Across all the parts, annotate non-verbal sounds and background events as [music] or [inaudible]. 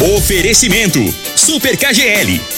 Oferecimento: Super KGL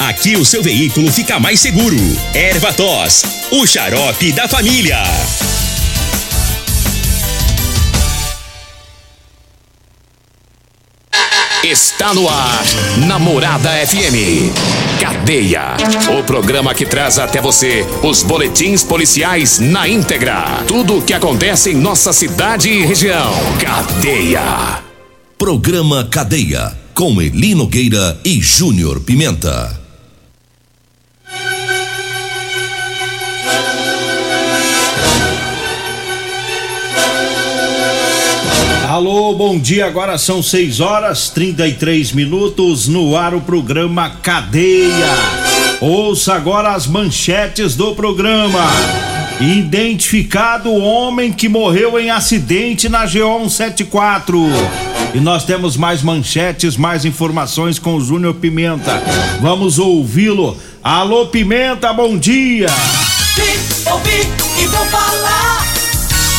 Aqui o seu veículo fica mais seguro. Ervatos, o xarope da família. Está no ar, Namorada FM. Cadeia. O programa que traz até você os boletins policiais na íntegra. Tudo o que acontece em nossa cidade e região. Cadeia. Programa Cadeia. Com Eli Nogueira e Júnior Pimenta. Alô, bom dia. Agora são 6 horas 33 minutos no ar o programa Cadeia. Ouça agora as manchetes do programa. Identificado o homem que morreu em acidente na GO 174. E nós temos mais manchetes, mais informações com o Júnior Pimenta. Vamos ouvi-lo. Alô, Pimenta, bom dia. Vim, ouvi e vou falar.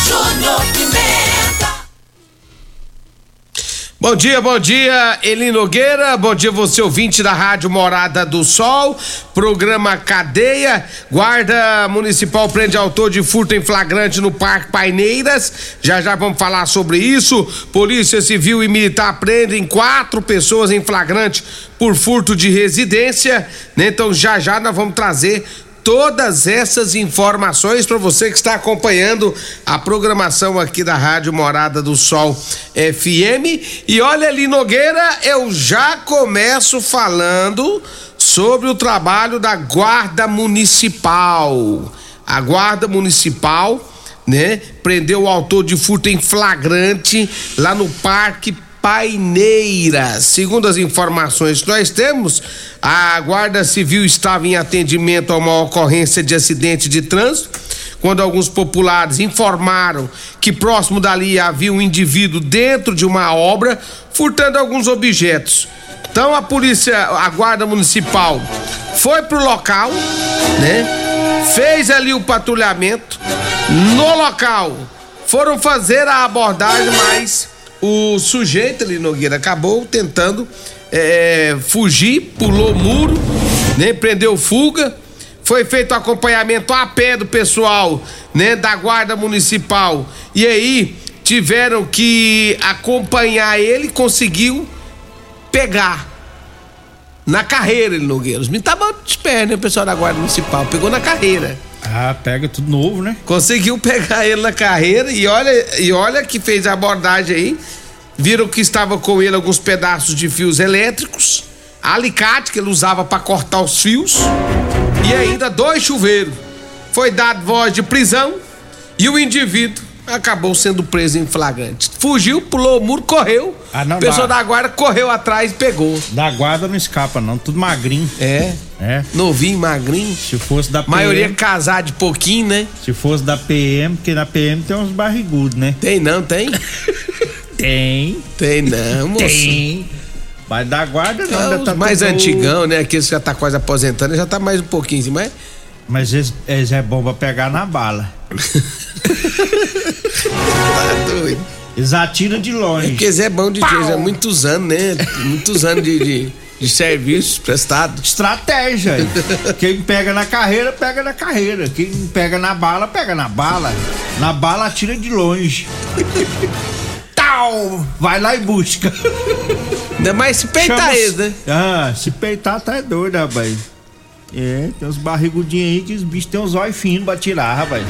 Júnior Pimenta. Bom dia, bom dia, Eli Nogueira. Bom dia, você ouvinte da Rádio Morada do Sol. Programa Cadeia. Guarda Municipal prende autor de furto em flagrante no Parque Paineiras. Já já vamos falar sobre isso. Polícia Civil e Militar prendem quatro pessoas em flagrante por furto de residência. Né? Então já já nós vamos trazer todas essas informações para você que está acompanhando a programação aqui da Rádio Morada do Sol FM. E olha ali, Nogueira, eu já começo falando sobre o trabalho da Guarda Municipal. A Guarda Municipal, né, prendeu o autor de furto em flagrante lá no Parque Paineiras. Segundo as informações que nós temos, a Guarda Civil estava em atendimento a uma ocorrência de acidente de trânsito, quando alguns populares informaram que próximo dali havia um indivíduo dentro de uma obra furtando alguns objetos. Então a polícia, a guarda municipal foi pro local, né? Fez ali o patrulhamento. No local foram fazer a abordagem, mas o sujeito ali, Nogueira, acabou tentando é, fugir, pulou o muro, né? Prendeu fuga. Foi feito acompanhamento a pé do pessoal, né? Da guarda municipal. E aí tiveram que acompanhar ele, conseguiu pegar. Na carreira, ele Nogueira. Meninos estavam de pé, né? O pessoal da guarda municipal. Pegou na carreira. Ah, pega tudo novo, né? Conseguiu pegar ele na carreira e olha, e olha que fez a abordagem aí. Viram que estava com ele alguns pedaços de fios elétricos, alicate que ele usava para cortar os fios e ainda dois chuveiros. Foi dado voz de prisão e o indivíduo acabou sendo preso em flagrante. Fugiu, pulou o muro, correu. Ah, não dá. da guarda correu atrás e pegou. Da guarda não escapa, não. Tudo magrinho. É, É. novinho, magrinho. Se fosse da PM. Maioria casar de pouquinho, né? Se fosse da PM, porque na PM tem uns barrigudos, né? Tem não, tem? [laughs] Tem. Tem não, moço. Tem. Mas da guarda não, ainda tá mais tudo- antigão, né? Aqueles que já tá quase aposentando, já tá mais um pouquinho, assim, mas. Mas eles, eles é bom pra pegar na bala. [laughs] Eles atiram de longe. Porque é bom de dia, já muitos anos, né? Muitos anos de, de, de serviço prestado. Estratégia. Quem pega na carreira, pega na carreira. Quem pega na bala, pega na bala. Na bala, atira de longe. Tal! Vai lá e busca. Ainda mais se peitar Chama- eles, né? Ah, se peitar tá doido, rapaz. É, tem uns barrigudinhos aí que os bichos tem uns olhos finos pra tirar, rapaz.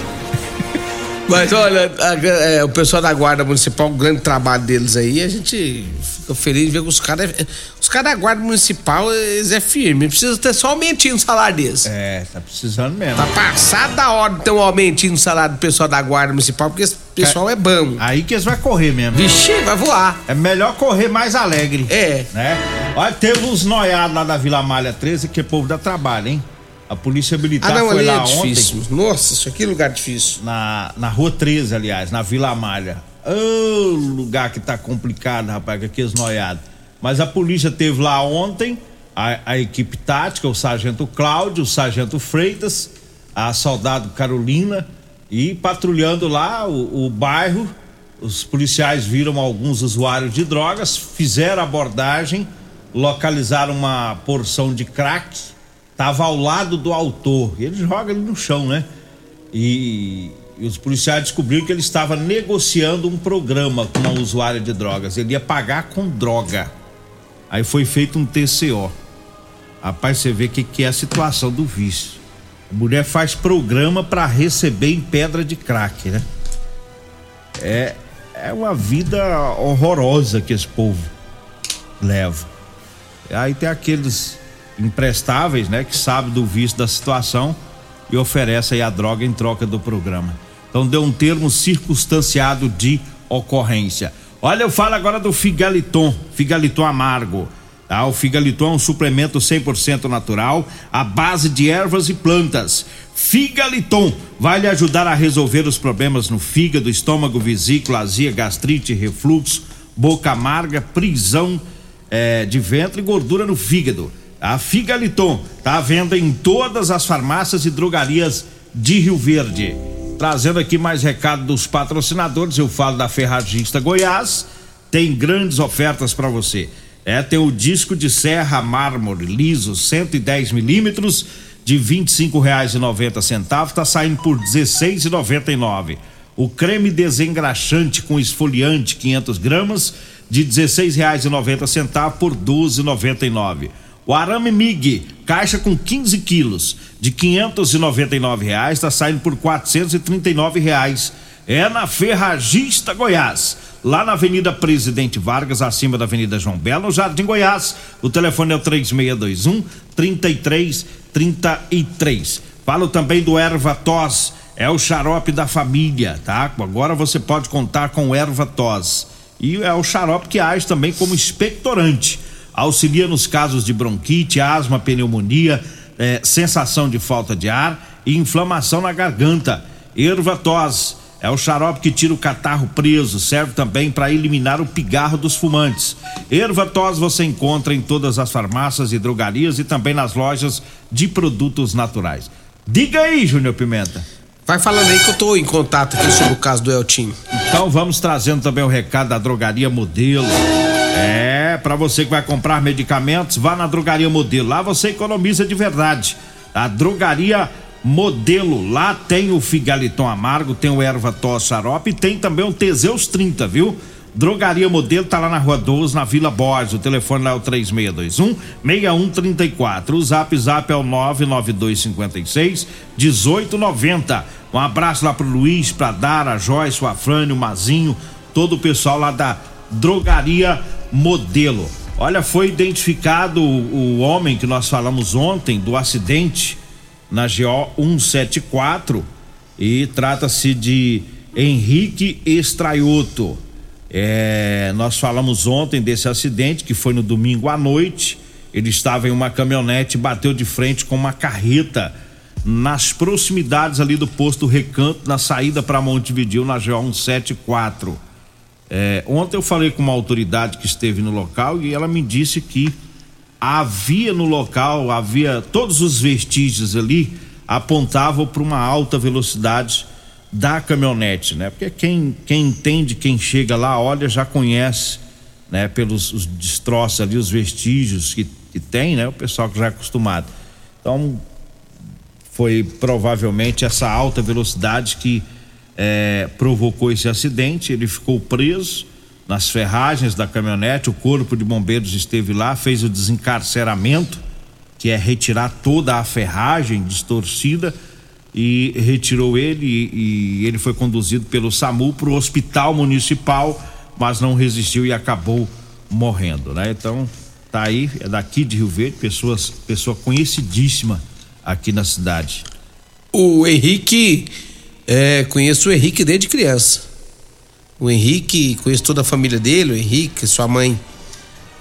Mas olha, a- é, o pessoal da Guarda Municipal, o grande trabalho deles aí, a gente fica feliz de ver que os caras. Os caras da Guarda Municipal, eles é firme. Precisa ter só um aumentinho no salário deles. É, tá precisando mesmo. Tá passado da hora de ter um aumentinho no salário do pessoal da Guarda Municipal, porque esse pessoal é bom. Aí que eles vão correr mesmo. Vixe, vai voar. É melhor correr mais alegre. É. Né? Olha, teve uns noiados lá da Vila Malha 13 que é povo dá trabalho, hein? A polícia militar Ah, não, foi ali lá é difícil. ontem, Nossa, isso aqui é lugar difícil. na, na rua 13, aliás, na Vila Malha. Ô, lugar que tá complicado, rapaz, com aqueles noiados. Mas a polícia teve lá ontem, a, a equipe tática, o sargento Cláudio, o sargento Freitas, a soldado Carolina, e patrulhando lá o, o bairro, os policiais viram alguns usuários de drogas, fizeram abordagem, localizaram uma porção de crack, tava ao lado do autor. Ele joga ali no chão, né? E, e os policiais descobriram que ele estava negociando um programa com uma usuária de drogas. Ele ia pagar com droga. Aí foi feito um TCO. Rapaz, você vê o que, que é a situação do vício. A mulher faz programa para receber em pedra de crack, né? É, é uma vida horrorosa que esse povo leva. Aí tem aqueles imprestáveis, né, que sabem do vício da situação e oferece aí a droga em troca do programa. Então deu um termo circunstanciado de ocorrência. Olha, eu falo agora do Figaliton, Figaliton amargo. Tá? O Figaliton é um suplemento 100% natural, à base de ervas e plantas. Figaliton vai lhe ajudar a resolver os problemas no fígado, estômago, vesícula, azia, gastrite, refluxo, boca amarga, prisão eh, de ventre e gordura no fígado. A Figaliton está à venda em todas as farmácias e drogarias de Rio Verde. Trazendo aqui mais recado dos patrocinadores, eu falo da Ferragista Goiás, tem grandes ofertas para você. É, tem o disco de serra mármore liso 110 milímetros de R$ 25,90, tá saindo por R$ 16,99. O creme desengraxante com esfoliante 500 gramas de R$ 16,90 por R$ 12,99. O arame MIG, caixa com 15 quilos, de 599 reais, está saindo por 439 reais. É na Ferragista Goiás, lá na Avenida Presidente Vargas, acima da Avenida João Belo, no Jardim Goiás. O telefone é o 3621 3333. Falo também do Erva Tos, é o xarope da família, tá? Agora você pode contar com Erva Tos. E é o xarope que age também como expectorante auxilia nos casos de bronquite, asma, pneumonia, eh, sensação de falta de ar e inflamação na garganta. Ervatós é o xarope que tira o catarro preso, serve também para eliminar o pigarro dos fumantes. Ervatós você encontra em todas as farmácias e drogarias e também nas lojas de produtos naturais. Diga aí, Júnior Pimenta. Vai falando aí que eu tô em contato aqui sobre o caso do Eltinho. Então vamos trazendo também o recado da drogaria Modelo. É, para você que vai comprar medicamentos, vá na drogaria Modelo. Lá você economiza de verdade. A drogaria Modelo, lá tem o Figaliton Amargo, tem o Erva Tos Xarope e tem também o Teseus 30, viu? Drogaria Modelo tá lá na Rua 12, na Vila Borges. O telefone lá é o 3621 6134. O Zap Zap é o 99256 1890. Um abraço lá pro Luiz, pra Dara, Joyce, o Afrânio, o Mazinho, todo o pessoal lá da Drogaria Modelo. Olha, foi identificado o, o homem que nós falamos ontem do acidente na GO 174 e trata-se de Henrique Estraioto. É, nós falamos ontem desse acidente que foi no domingo à noite. Ele estava em uma caminhonete e bateu de frente com uma carreta nas proximidades ali do posto Recanto, na saída para Montevideo, na GO 174. É, ontem eu falei com uma autoridade que esteve no local e ela me disse que havia no local, havia todos os vestígios ali apontavam para uma alta velocidade da caminhonete, né? Porque quem, quem entende, quem chega lá, olha, já conhece, né? Pelos os destroços ali, os vestígios que, que tem, né? O pessoal que já é acostumado. Então, foi provavelmente essa alta velocidade que é, provocou esse acidente. Ele ficou preso nas ferragens da caminhonete. O corpo de bombeiros esteve lá, fez o desencarceramento, que é retirar toda a ferragem distorcida e retirou ele e, e ele foi conduzido pelo SAMU para o hospital municipal, mas não resistiu e acabou morrendo, né? Então tá aí, é daqui de Rio Verde, pessoas, pessoa conhecidíssima aqui na cidade. O Henrique, é, conheço o Henrique desde criança. O Henrique, conheço toda a família dele, o Henrique, sua mãe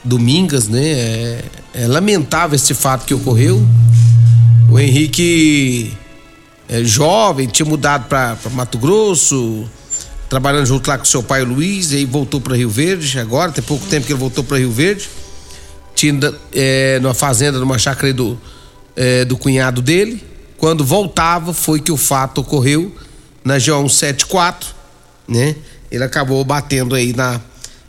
Domingas, né? É, é lamentável esse fato que ocorreu. O Henrique é jovem, tinha mudado para Mato Grosso, trabalhando junto lá com seu pai Luiz, e aí voltou para Rio Verde. Agora, tem pouco tempo que ele voltou para Rio Verde. Tinha é, numa fazenda, numa chácara do, é, do cunhado dele. Quando voltava, foi que o fato ocorreu na G174, né? Ele acabou batendo aí na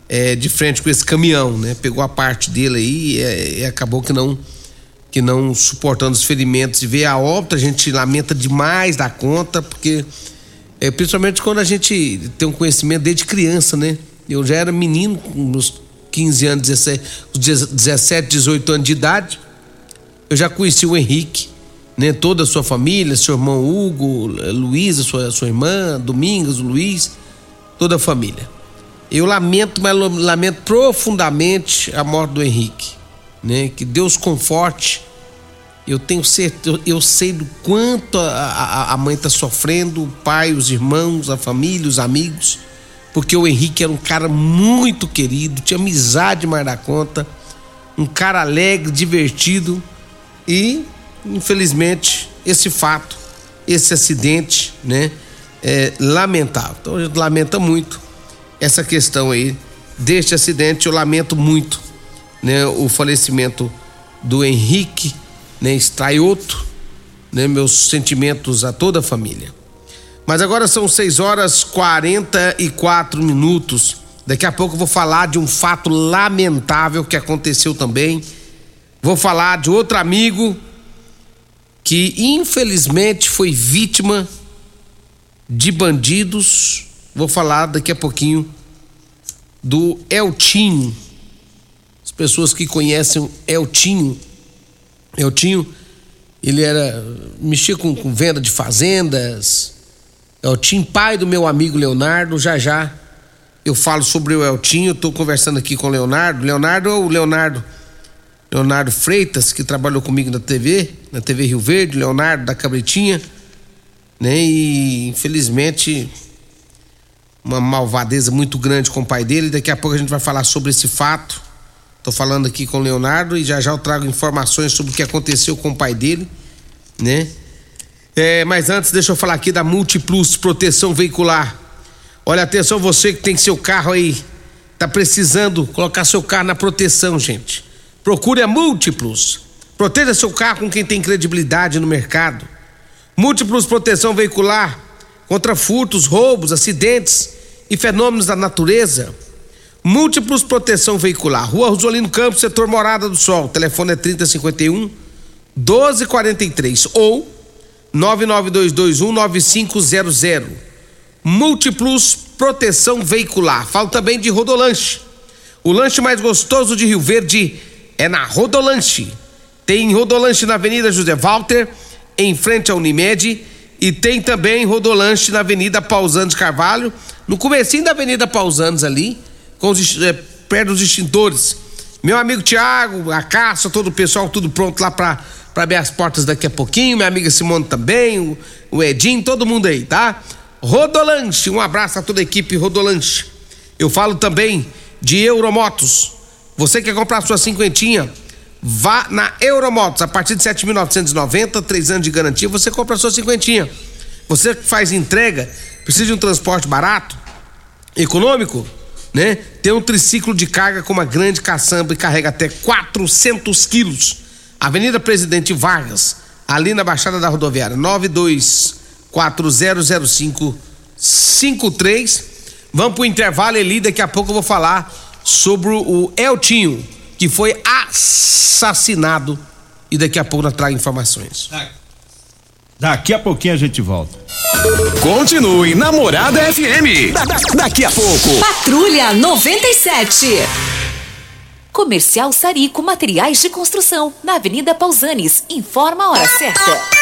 é, de frente com esse caminhão, né? Pegou a parte dele aí e, e acabou que não que não suportando os ferimentos e ver a óbito, a gente lamenta demais da conta, porque é, principalmente quando a gente tem um conhecimento desde criança, né? Eu já era menino, com meus 15 anos, 17, 17, 18 anos de idade, eu já conheci o Henrique, né? Toda a sua família, seu irmão Hugo, Luísa, sua, sua irmã, Domingos, Luiz, toda a família. Eu lamento, mas lamento profundamente a morte do Henrique né? Que Deus conforte. Eu tenho certeza, eu sei do quanto a, a, a mãe está sofrendo, o pai, os irmãos, a família, os amigos, porque o Henrique era um cara muito querido, tinha amizade mais da conta, um cara alegre, divertido e, infelizmente, esse fato, esse acidente, né, é lamentável. Então a gente lamenta muito essa questão aí deste acidente, eu lamento muito né, o falecimento do Henrique né, Straioto, né, meus sentimentos a toda a família. Mas agora são 6 horas 44 minutos. Daqui a pouco eu vou falar de um fato lamentável que aconteceu também. Vou falar de outro amigo que infelizmente foi vítima de bandidos. Vou falar daqui a pouquinho do Eltinho pessoas que conhecem Eltinho. Eltinho, ele era. mexia com, com venda de fazendas. Eltinho, pai do meu amigo Leonardo, já já eu falo sobre o Eltinho, estou conversando aqui com o Leonardo. Leonardo é o Leonardo. Leonardo Freitas, que trabalhou comigo na TV, na TV Rio Verde, Leonardo da Cabritinha, né? E infelizmente uma malvadeza muito grande com o pai dele. Daqui a pouco a gente vai falar sobre esse fato. Tô falando aqui com o Leonardo e já já eu trago informações sobre o que aconteceu com o pai dele, né? É, mas antes, deixa eu falar aqui da Multiplus Proteção Veicular. Olha, atenção, você que tem seu carro aí, tá precisando colocar seu carro na proteção, gente. Procure a Multiplus. Proteja seu carro com quem tem credibilidade no mercado. Múltiplos Proteção Veicular contra furtos, roubos, acidentes e fenômenos da natureza. Múltiplos Proteção Veicular, Rua Rosolino Campos, setor Morada do Sol. Telefone é 3051 1243 ou 99221 9500. Múltiplos Proteção Veicular. Falo também de Rodolanche. O lanche mais gostoso de Rio Verde é na Rodolanche. Tem Rodolanche na Avenida José Walter, em frente à Unimed, e tem também Rodolanche na Avenida Pausanes Carvalho, no comecinho da Avenida Pausanes ali com os, é, perto dos extintores. Meu amigo Tiago, a Caça, todo o pessoal, tudo pronto lá para para abrir as portas daqui a pouquinho. Minha amiga Simone também, o, o Edinho, todo mundo aí, tá? Rodolanche, um abraço a toda a equipe Rodolanche. Eu falo também de Euromotos. Você quer comprar sua cinquentinha? Vá na Euromotos, a partir de 7.990, três anos de garantia, você compra sua cinquentinha. Você faz entrega, precisa de um transporte barato, econômico? né? Tem um triciclo de carga com uma grande caçamba e carrega até 400 quilos. Avenida Presidente Vargas, ali na Baixada da Rodoviária, 92400553. Vamos pro intervalo ali, daqui a pouco eu vou falar sobre o Eltinho, que foi assassinado. E daqui a pouco nós trago informações. Daqui a pouquinho a gente volta. Continue Namorada FM. Da, da, daqui a pouco. Patrulha 97. Comercial Sarico Materiais de Construção, na Avenida Pausanes. Informa a hora certa.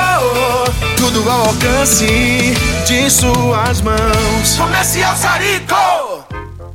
tudo ao alcance de suas mãos. Comercial Sarico.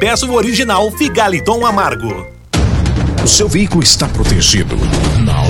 peça o original Figaliton Amargo. O seu veículo está protegido? Não?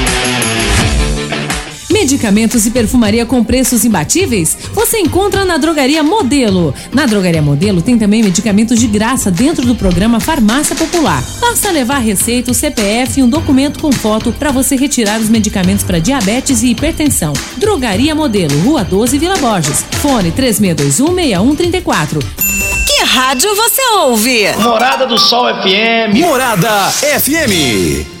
Medicamentos e perfumaria com preços imbatíveis? Você encontra na Drogaria Modelo. Na Drogaria Modelo tem também medicamentos de graça dentro do programa Farmácia Popular. Basta levar receita, o CPF e um documento com foto para você retirar os medicamentos para diabetes e hipertensão. Drogaria Modelo, Rua 12, Vila Borges. Fone 36216134. Que rádio você ouve? Morada do Sol FM. Morada FM.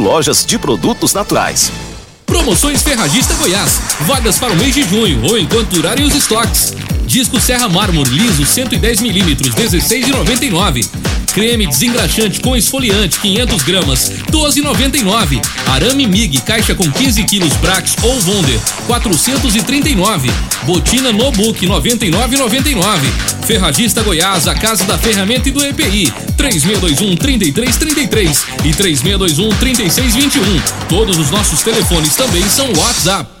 lojas de produtos naturais. Promoções Ferragista Goiás. Vagas para o mês de junho ou enquanto durarem os estoques. Disco Serra Mármore liso 110 milímetros 16,99. Creme desengraxante com esfoliante 500 gramas 12,99. Arame Mig caixa com 15 quilos Brax ou Wonder 439. Botina Nobook 99,99. Ferragista Goiás, a casa da ferramenta e do EPI 3621 3333 e 3621 3621. Todos os nossos telefones também são WhatsApp.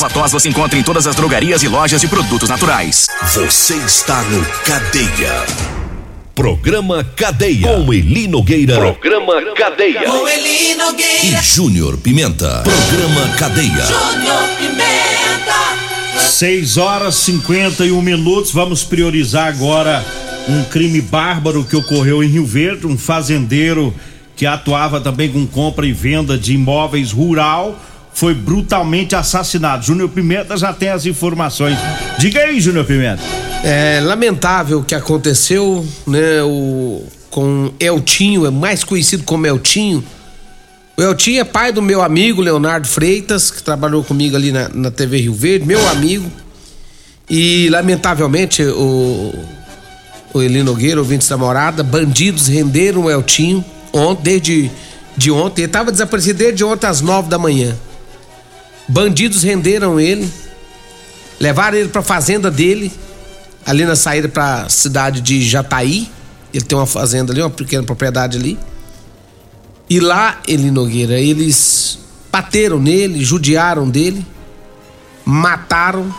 Ervatós você encontra em todas as drogarias e lojas de produtos naturais. Você está no Cadeia. Programa Cadeia. Com Eli Nogueira. Programa Cadeia. Com Eli Nogueira. E Júnior Pimenta. Programa Cadeia. Júnior Pimenta. 6 horas 51 minutos. Vamos priorizar agora um crime bárbaro que ocorreu em Rio Verde. Um fazendeiro que atuava também com compra e venda de imóveis rural foi brutalmente assassinado. Júnior Pimenta já tem as informações. Diga aí, Júnior Pimenta. É lamentável o que aconteceu, né? O, com Eltinho, é mais conhecido como Eltinho. O Eltinho é pai do meu amigo Leonardo Freitas, que trabalhou comigo ali na, na TV Rio Verde, meu amigo. E lamentavelmente o, o Eli Nogueira, ouvinte da morada, bandidos renderam o Eltinho ontem, desde de ontem. Ele estava desaparecido desde ontem às nove da manhã. Bandidos renderam ele, levaram ele para a fazenda dele, ali na saída para a cidade de Jataí. Ele tem uma fazenda ali, uma pequena propriedade ali. E lá, ele Nogueira, eles bateram nele, judiaram dele, mataram,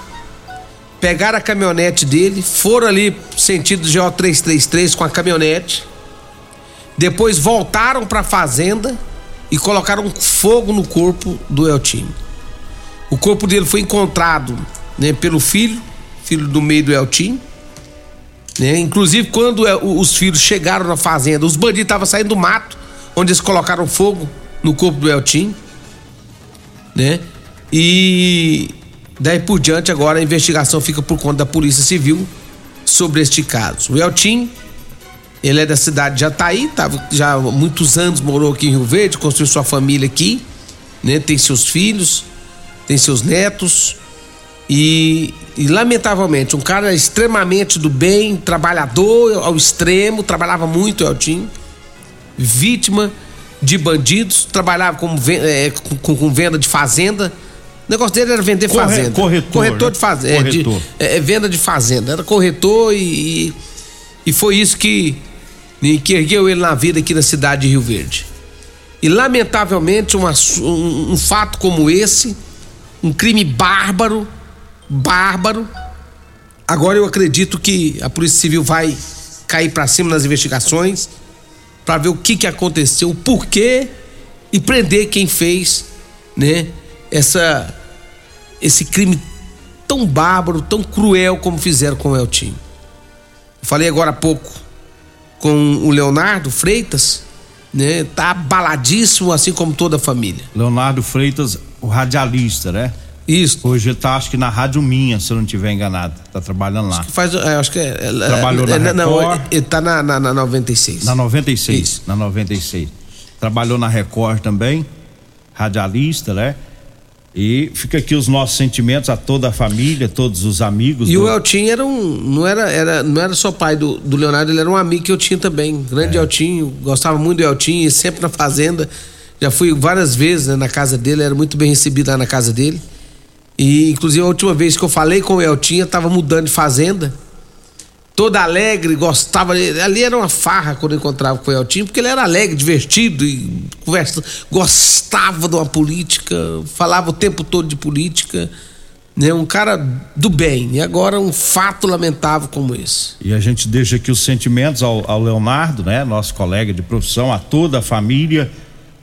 pegaram a caminhonete dele, foram ali sentido GO 333 com a caminhonete, depois voltaram para a fazenda e colocaram fogo no corpo do Eltinho. O corpo dele foi encontrado né, pelo filho, filho do meio do Eltinho. Né? Inclusive, quando os filhos chegaram na fazenda, os bandidos estavam saindo do mato, onde eles colocaram fogo no corpo do Eltinho. Né? E daí por diante, agora a investigação fica por conta da Polícia Civil sobre este caso. O Eltinho, ele é da cidade de Jataí, tava, já há muitos anos morou aqui em Rio Verde, construiu sua família aqui, né? Tem seus filhos, tem seus netos e, e, lamentavelmente um cara extremamente do bem, trabalhador ao extremo, trabalhava muito Eltinho, vítima de bandidos, trabalhava com, é, com, com venda de fazenda. O negócio dele era vender Corre, fazenda. corretor, corretor né? de fazenda. Corretor. É, venda de fazenda. Era corretor e, e, foi isso que, que ergueu ele na vida aqui na cidade de Rio Verde. E lamentavelmente um, um fato como esse, um crime bárbaro, bárbaro. Agora eu acredito que a Polícia Civil vai cair para cima nas investigações para ver o que que aconteceu, o porquê e prender quem fez, né? Essa esse crime tão bárbaro, tão cruel como fizeram com o Eltinho. Falei agora há pouco com o Leonardo Freitas, né? Tá abaladíssimo assim como toda a família. Leonardo Freitas, o radialista, né? Isso. Hoje tá, acho que na Rádio Minha, se eu não estiver enganado. Tá trabalhando lá. Acho que faz, é, acho que é, Trabalhou é, na é, Não, Record. ele tá na, na, na 96. Na 96. Na 96. Trabalhou na Record também, radialista, né? E fica aqui os nossos sentimentos a toda a família, todos os amigos. E do- o Eltinho era um. Não era, era, não era só pai do, do Leonardo, ele era um amigo que eu tinha também. Grande É. Eltinho, gostava muito do Eltinho, e sempre na fazenda. Já fui várias vezes né, na casa dele, era muito bem recebido lá na casa dele. E inclusive a última vez que eu falei com o Eltinho, eu tava mudando de fazenda. Todo alegre, gostava. Ali era uma farra quando eu encontrava com o Eltinho, porque ele era alegre, divertido e conversa, gostava de uma política, falava o tempo todo de política. Né? Um cara do bem. E agora um fato lamentável como esse. E a gente deixa aqui os sentimentos ao, ao Leonardo, né? Nosso colega de profissão, a toda a família,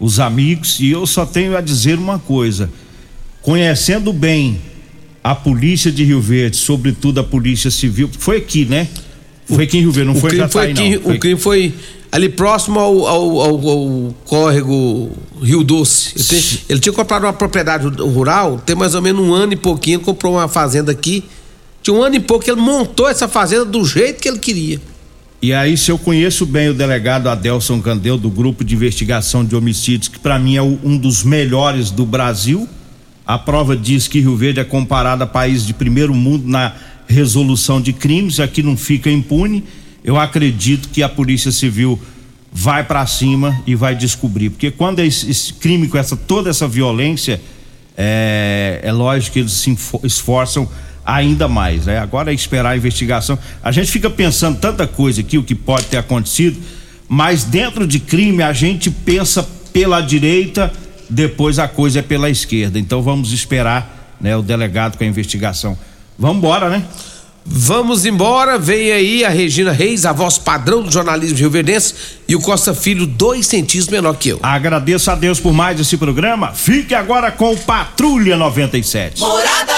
os amigos. E eu só tenho a dizer uma coisa: conhecendo bem a polícia de Rio Verde, sobretudo a polícia civil, foi aqui, né? Foi aqui em Rio Verde, não o foi em foi aqui, não. O crime foi ali próximo ao, ao, ao- ao córrego Rio Doce. Ele, tem- ele tinha comprado uma propriedade rural, tem mais ou menos um ano e pouquinho, comprou uma fazenda aqui. Tinha um ano e pouco que ele montou essa fazenda do jeito que ele queria. E aí, se eu conheço bem o delegado Adelson Candel, do Grupo de Investigação de Homicídios, que para mim é um dos melhores do Brasil, a prova diz que Rio Verde é comparado a país de primeiro mundo na resolução de crimes, aqui não fica impune. Eu acredito que a Polícia Civil vai para cima e vai descobrir, porque quando é esse, crime com essa toda essa violência, é, é lógico que eles se esforçam ainda mais, né? Agora é esperar a investigação. A gente fica pensando tanta coisa aqui, o que pode ter acontecido, mas dentro de crime a gente pensa pela direita, depois a coisa é pela esquerda. Então vamos esperar, né, o delegado com a investigação. Vamos embora, né? Vamos embora, vem aí a Regina Reis, a voz padrão do jornalismo rioverdense, e o Costa Filho, dois centímetros menor que eu. Agradeço a Deus por mais esse programa. Fique agora com o Patrulha 97. Morada